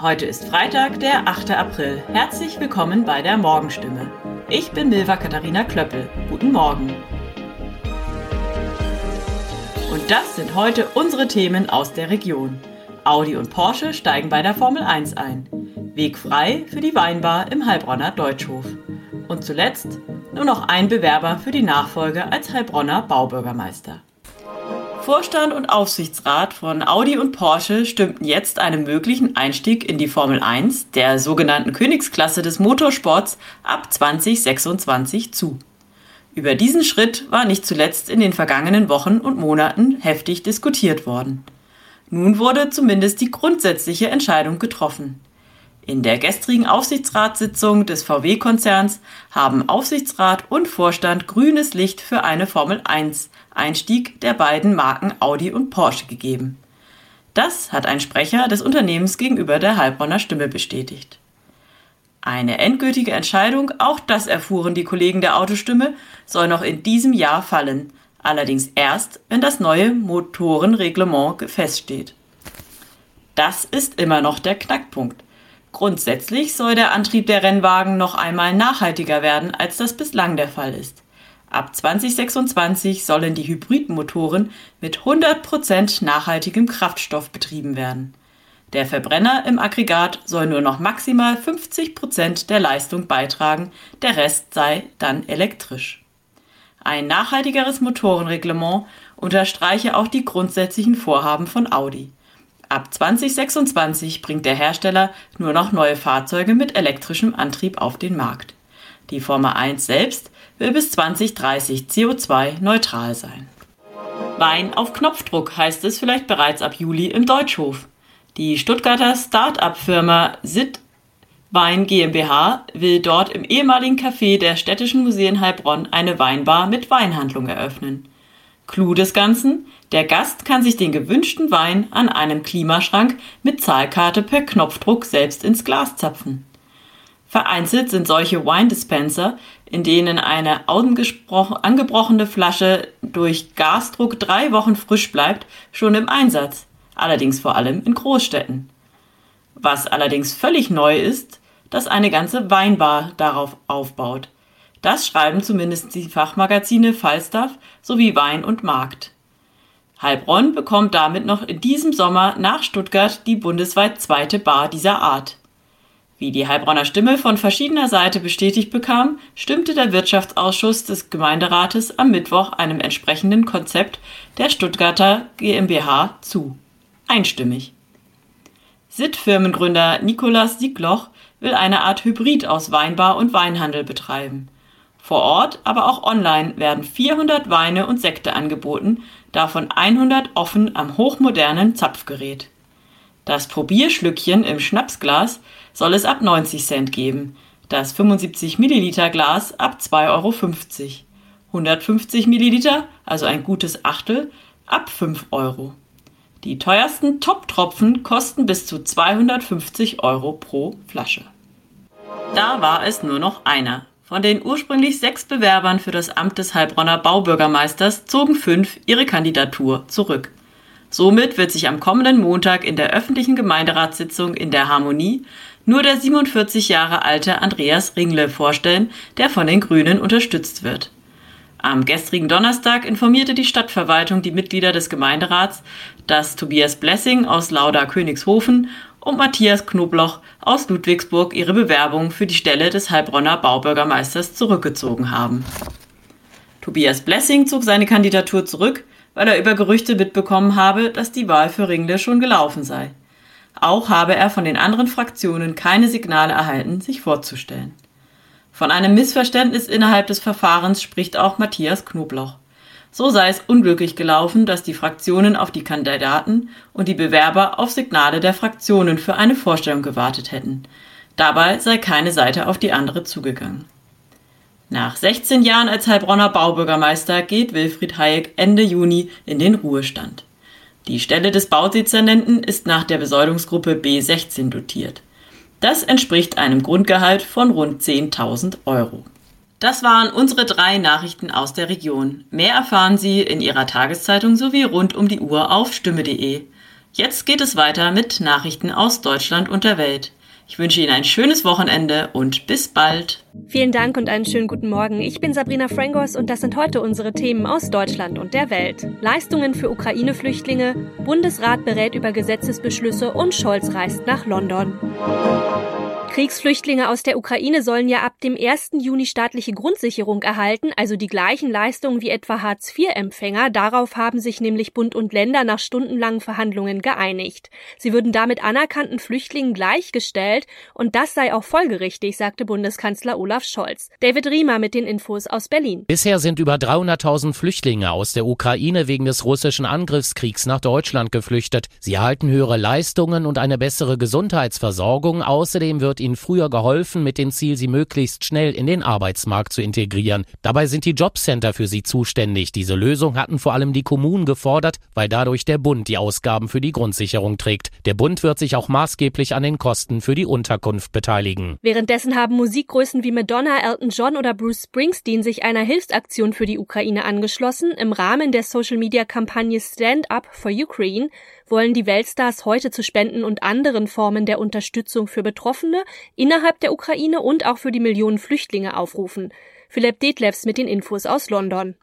Heute ist Freitag, der 8. April. Herzlich willkommen bei der Morgenstimme. Ich bin Milva Katharina Klöppel. Guten Morgen. Und das sind heute unsere Themen aus der Region. Audi und Porsche steigen bei der Formel 1 ein. Weg frei für die Weinbar im Heilbronner Deutschhof. Und zuletzt nur noch ein Bewerber für die Nachfolge als Heilbronner Baubürgermeister. Vorstand und Aufsichtsrat von Audi und Porsche stimmten jetzt einem möglichen Einstieg in die Formel 1, der sogenannten Königsklasse des Motorsports, ab 2026 zu. Über diesen Schritt war nicht zuletzt in den vergangenen Wochen und Monaten heftig diskutiert worden. Nun wurde zumindest die grundsätzliche Entscheidung getroffen. In der gestrigen Aufsichtsratssitzung des VW-Konzerns haben Aufsichtsrat und Vorstand grünes Licht für eine Formel 1 Einstieg der beiden Marken Audi und Porsche gegeben. Das hat ein Sprecher des Unternehmens gegenüber der Heilbronner Stimme bestätigt. Eine endgültige Entscheidung, auch das erfuhren die Kollegen der Autostimme, soll noch in diesem Jahr fallen, allerdings erst, wenn das neue Motorenreglement feststeht. Das ist immer noch der Knackpunkt. Grundsätzlich soll der Antrieb der Rennwagen noch einmal nachhaltiger werden, als das bislang der Fall ist. Ab 2026 sollen die Hybridmotoren mit 100% nachhaltigem Kraftstoff betrieben werden. Der Verbrenner im Aggregat soll nur noch maximal 50% der Leistung beitragen, der Rest sei dann elektrisch. Ein nachhaltigeres Motorenreglement unterstreiche auch die grundsätzlichen Vorhaben von Audi. Ab 2026 bringt der Hersteller nur noch neue Fahrzeuge mit elektrischem Antrieb auf den Markt. Die Formel 1 selbst will bis 2030 CO2-neutral sein. Wein auf Knopfdruck heißt es vielleicht bereits ab Juli im Deutschhof. Die Stuttgarter Start-up-Firma SIT Wein GmbH will dort im ehemaligen Café der Städtischen Museen Heilbronn eine Weinbar mit Weinhandlung eröffnen. Clou des Ganzen, der Gast kann sich den gewünschten Wein an einem Klimaschrank mit Zahlkarte per Knopfdruck selbst ins Glas zapfen. Vereinzelt sind solche Wine Dispenser, in denen eine angebrochene Flasche durch Gasdruck drei Wochen frisch bleibt, schon im Einsatz, allerdings vor allem in Großstädten. Was allerdings völlig neu ist, dass eine ganze Weinbar darauf aufbaut. Das schreiben zumindest die Fachmagazine Falstaff sowie Wein und Markt. Heilbronn bekommt damit noch in diesem Sommer nach Stuttgart die bundesweit zweite Bar dieser Art. Wie die Heilbronner Stimme von verschiedener Seite bestätigt bekam, stimmte der Wirtschaftsausschuss des Gemeinderates am Mittwoch einem entsprechenden Konzept der Stuttgarter GmbH zu. Einstimmig. SIT-Firmengründer Nikolaus Siegloch will eine Art Hybrid aus Weinbar und Weinhandel betreiben. Vor Ort, aber auch online werden 400 Weine und Sekte angeboten, davon 100 offen am hochmodernen Zapfgerät. Das Probierschlückchen im Schnapsglas soll es ab 90 Cent geben, das 75 Milliliter Glas ab 2,50 Euro. 150 Milliliter, also ein gutes Achtel, ab 5 Euro. Die teuersten Top-Tropfen kosten bis zu 250 Euro pro Flasche. Da war es nur noch einer. Von den ursprünglich sechs Bewerbern für das Amt des Heilbronner Baubürgermeisters zogen fünf ihre Kandidatur zurück. Somit wird sich am kommenden Montag in der öffentlichen Gemeinderatssitzung in der Harmonie nur der 47 Jahre alte Andreas Ringle vorstellen, der von den Grünen unterstützt wird. Am gestrigen Donnerstag informierte die Stadtverwaltung die Mitglieder des Gemeinderats, dass Tobias Blessing aus Lauda Königshofen und Matthias Knobloch aus Ludwigsburg ihre Bewerbung für die Stelle des Heilbronner Baubürgermeisters zurückgezogen haben. Tobias Blessing zog seine Kandidatur zurück, weil er über Gerüchte mitbekommen habe, dass die Wahl für Ringle schon gelaufen sei. Auch habe er von den anderen Fraktionen keine Signale erhalten, sich vorzustellen. Von einem Missverständnis innerhalb des Verfahrens spricht auch Matthias Knobloch. So sei es unglücklich gelaufen, dass die Fraktionen auf die Kandidaten und die Bewerber auf Signale der Fraktionen für eine Vorstellung gewartet hätten. Dabei sei keine Seite auf die andere zugegangen. Nach 16 Jahren als Heilbronner Baubürgermeister geht Wilfried Hayek Ende Juni in den Ruhestand. Die Stelle des Baudezernenten ist nach der Besoldungsgruppe B16 dotiert. Das entspricht einem Grundgehalt von rund 10.000 Euro. Das waren unsere drei Nachrichten aus der Region. Mehr erfahren Sie in Ihrer Tageszeitung sowie rund um die Uhr auf stimme.de. Jetzt geht es weiter mit Nachrichten aus Deutschland und der Welt. Ich wünsche Ihnen ein schönes Wochenende und bis bald. Vielen Dank und einen schönen guten Morgen. Ich bin Sabrina Frangos und das sind heute unsere Themen aus Deutschland und der Welt. Leistungen für Ukraine-Flüchtlinge, Bundesrat berät über Gesetzesbeschlüsse und Scholz reist nach London. Kriegsflüchtlinge aus der Ukraine sollen ja ab dem 1. Juni staatliche Grundsicherung erhalten, also die gleichen Leistungen wie etwa Hartz-IV-Empfänger. Darauf haben sich nämlich Bund und Länder nach stundenlangen Verhandlungen geeinigt. Sie würden damit anerkannten Flüchtlingen gleichgestellt und das sei auch folgerichtig, sagte Bundeskanzler Olaf Scholz. David Riemer mit den Infos aus Berlin. Bisher sind über 300.000 Flüchtlinge aus der Ukraine wegen des russischen Angriffskriegs nach Deutschland geflüchtet. Sie erhalten höhere Leistungen und eine bessere Gesundheitsversorgung. Außerdem wird wird ihnen früher geholfen, mit dem Ziel, sie möglichst schnell in den Arbeitsmarkt zu integrieren. Dabei sind die Jobcenter für sie zuständig. Diese Lösung hatten vor allem die Kommunen gefordert, weil dadurch der Bund die Ausgaben für die Grundsicherung trägt. Der Bund wird sich auch maßgeblich an den Kosten für die Unterkunft beteiligen. Währenddessen haben Musikgrößen wie Madonna, Elton John oder Bruce Springsteen sich einer Hilfsaktion für die Ukraine angeschlossen. Im Rahmen der Social-Media-Kampagne Stand Up for Ukraine wollen die Weltstars heute zu Spenden und anderen Formen der Unterstützung für Betroffene innerhalb der Ukraine und auch für die Millionen Flüchtlinge aufrufen. Philipp Detlefs mit den Infos aus London.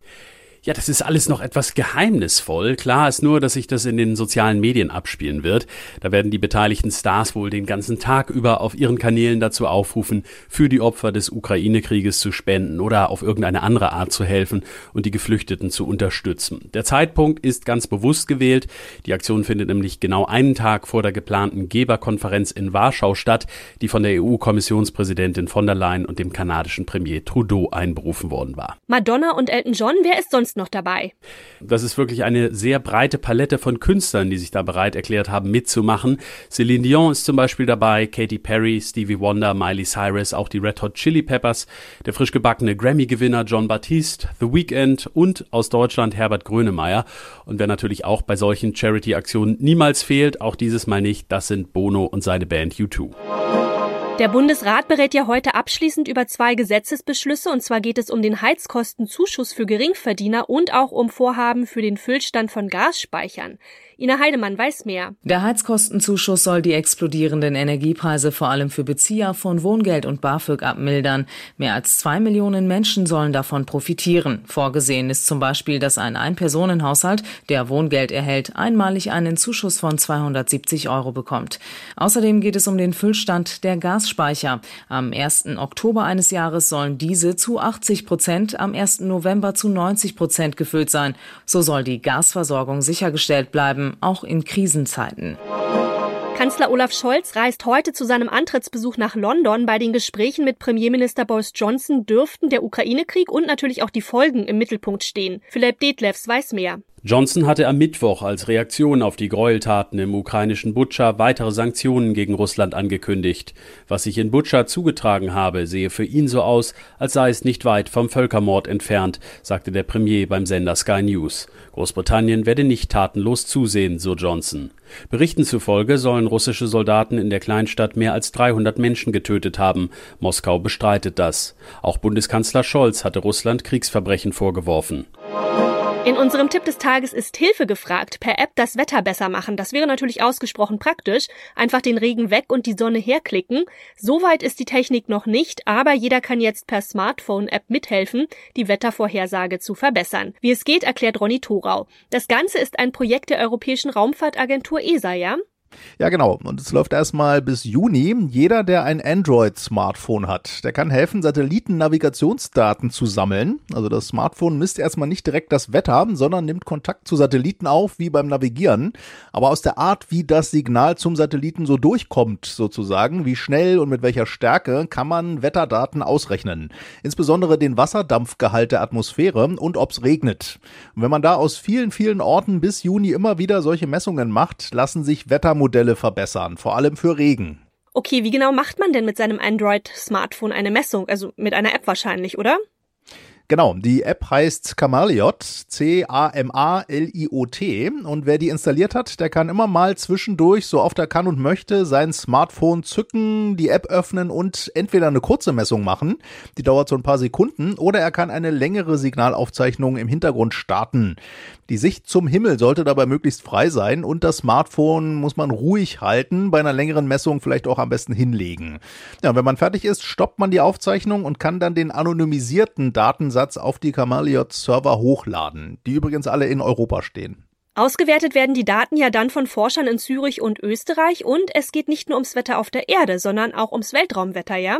Ja, das ist alles noch etwas geheimnisvoll. Klar ist nur, dass sich das in den sozialen Medien abspielen wird. Da werden die beteiligten Stars wohl den ganzen Tag über auf ihren Kanälen dazu aufrufen, für die Opfer des Ukraine-Krieges zu spenden oder auf irgendeine andere Art zu helfen und die Geflüchteten zu unterstützen. Der Zeitpunkt ist ganz bewusst gewählt. Die Aktion findet nämlich genau einen Tag vor der geplanten Geberkonferenz in Warschau statt, die von der EU-Kommissionspräsidentin von der Leyen und dem kanadischen Premier Trudeau einberufen worden war. Madonna und Elton John, wer ist sonst noch dabei? Das ist wirklich eine sehr breite Palette von Künstlern, die sich da bereit erklärt haben, mitzumachen. Celine Dion ist zum Beispiel dabei, Katy Perry, Stevie Wonder, Miley Cyrus, auch die Red Hot Chili Peppers, der frisch gebackene Grammy-Gewinner John Baptiste, The Weeknd und aus Deutschland Herbert Grönemeyer. Und wer natürlich auch bei solchen Charity-Aktionen niemals fehlt, auch dieses Mal nicht, das sind Bono und seine Band U2. Der Bundesrat berät ja heute abschließend über zwei Gesetzesbeschlüsse, und zwar geht es um den Heizkostenzuschuss für Geringverdiener und auch um Vorhaben für den Füllstand von Gasspeichern. Ina Heidemann weiß mehr. Der Heizkostenzuschuss soll die explodierenden Energiepreise vor allem für Bezieher von Wohngeld und BAföG abmildern. Mehr als zwei Millionen Menschen sollen davon profitieren. Vorgesehen ist zum Beispiel, dass ein Ein-Personen-Haushalt, der Wohngeld erhält, einmalig einen Zuschuss von 270 Euro bekommt. Außerdem geht es um den Füllstand der Gasspeicher. Am 1. Oktober eines Jahres sollen diese zu 80 Prozent, am 1. November zu 90 Prozent gefüllt sein. So soll die Gasversorgung sichergestellt bleiben bleiben, auch in Krisenzeiten. Kanzler Olaf Scholz reist heute zu seinem Antrittsbesuch nach London. Bei den Gesprächen mit Premierminister Boris Johnson dürften der Ukraine-Krieg und natürlich auch die Folgen im Mittelpunkt stehen. Philipp Detlefs weiß mehr. Johnson hatte am Mittwoch als Reaktion auf die Gräueltaten im ukrainischen Butscha weitere Sanktionen gegen Russland angekündigt. Was sich in Butscha zugetragen habe, sehe für ihn so aus, als sei es nicht weit vom Völkermord entfernt, sagte der Premier beim Sender Sky News. Großbritannien werde nicht tatenlos zusehen, so Johnson. Berichten zufolge sollen russische Soldaten in der Kleinstadt mehr als 300 Menschen getötet haben. Moskau bestreitet das. Auch Bundeskanzler Scholz hatte Russland Kriegsverbrechen vorgeworfen. In unserem Tipp des Tages ist Hilfe gefragt. Per App das Wetter besser machen. Das wäre natürlich ausgesprochen praktisch. Einfach den Regen weg und die Sonne herklicken. Soweit ist die Technik noch nicht, aber jeder kann jetzt per Smartphone-App mithelfen, die Wettervorhersage zu verbessern. Wie es geht, erklärt Ronny Thorau. Das Ganze ist ein Projekt der Europäischen Raumfahrtagentur ESA, ja? Ja, genau. Und es läuft erstmal bis Juni. Jeder, der ein Android-Smartphone hat, der kann helfen, Satellitennavigationsdaten zu sammeln. Also das Smartphone misst erstmal nicht direkt das Wetter, sondern nimmt Kontakt zu Satelliten auf, wie beim Navigieren. Aber aus der Art, wie das Signal zum Satelliten so durchkommt, sozusagen, wie schnell und mit welcher Stärke, kann man Wetterdaten ausrechnen. Insbesondere den Wasserdampfgehalt der Atmosphäre und ob es regnet. Und wenn man da aus vielen, vielen Orten bis Juni immer wieder solche Messungen macht, lassen sich Wettermodelle Modelle verbessern, vor allem für Regen. Okay, wie genau macht man denn mit seinem Android-Smartphone eine Messung? Also mit einer App wahrscheinlich, oder? Genau, die App heißt Camaliot, C-A-M-A-L-I-O-T. Und wer die installiert hat, der kann immer mal zwischendurch, so oft er kann und möchte, sein Smartphone zücken, die App öffnen und entweder eine kurze Messung machen, die dauert so ein paar Sekunden, oder er kann eine längere Signalaufzeichnung im Hintergrund starten. Die Sicht zum Himmel sollte dabei möglichst frei sein und das Smartphone muss man ruhig halten, bei einer längeren Messung vielleicht auch am besten hinlegen. Ja, wenn man fertig ist, stoppt man die Aufzeichnung und kann dann den anonymisierten Datensatz auf die Cameliot-Server hochladen, die übrigens alle in Europa stehen. Ausgewertet werden die Daten ja dann von Forschern in Zürich und Österreich und es geht nicht nur ums Wetter auf der Erde, sondern auch ums Weltraumwetter, ja?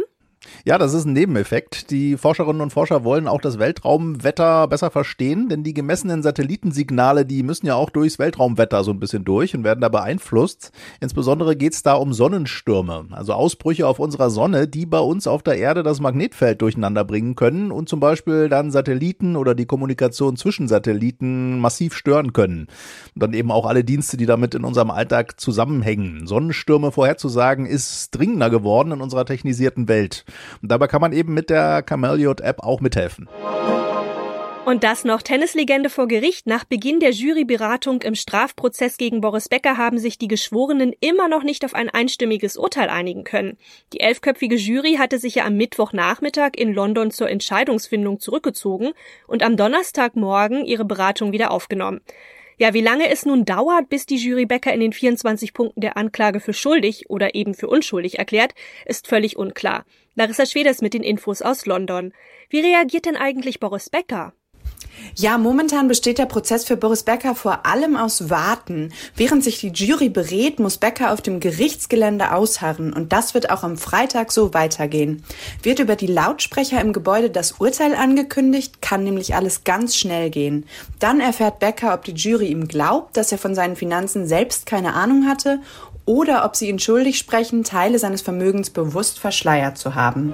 Ja, das ist ein Nebeneffekt. Die Forscherinnen und Forscher wollen auch das Weltraumwetter besser verstehen, denn die gemessenen Satellitensignale, die müssen ja auch durchs Weltraumwetter so ein bisschen durch und werden da beeinflusst. Insbesondere geht's da um Sonnenstürme, also Ausbrüche auf unserer Sonne, die bei uns auf der Erde das Magnetfeld durcheinander bringen können und zum Beispiel dann Satelliten oder die Kommunikation zwischen Satelliten massiv stören können. Und dann eben auch alle Dienste, die damit in unserem Alltag zusammenhängen. Sonnenstürme vorherzusagen ist dringender geworden in unserer technisierten Welt. Und dabei kann man eben mit der Cameliot-App auch mithelfen. Und das noch Tennislegende vor Gericht. Nach Beginn der Juryberatung im Strafprozess gegen Boris Becker haben sich die Geschworenen immer noch nicht auf ein einstimmiges Urteil einigen können. Die elfköpfige Jury hatte sich ja am Mittwochnachmittag in London zur Entscheidungsfindung zurückgezogen und am Donnerstagmorgen ihre Beratung wieder aufgenommen. Ja, wie lange es nun dauert, bis die Jury Becker in den 24 Punkten der Anklage für schuldig oder eben für unschuldig erklärt, ist völlig unklar. Larissa Schweders mit den Infos aus London. Wie reagiert denn eigentlich Boris Becker? Ja, momentan besteht der Prozess für Boris Becker vor allem aus Warten. Während sich die Jury berät, muss Becker auf dem Gerichtsgelände ausharren und das wird auch am Freitag so weitergehen. Wird über die Lautsprecher im Gebäude das Urteil angekündigt, kann nämlich alles ganz schnell gehen. Dann erfährt Becker, ob die Jury ihm glaubt, dass er von seinen Finanzen selbst keine Ahnung hatte oder ob sie ihn schuldig sprechen, Teile seines Vermögens bewusst verschleiert zu haben.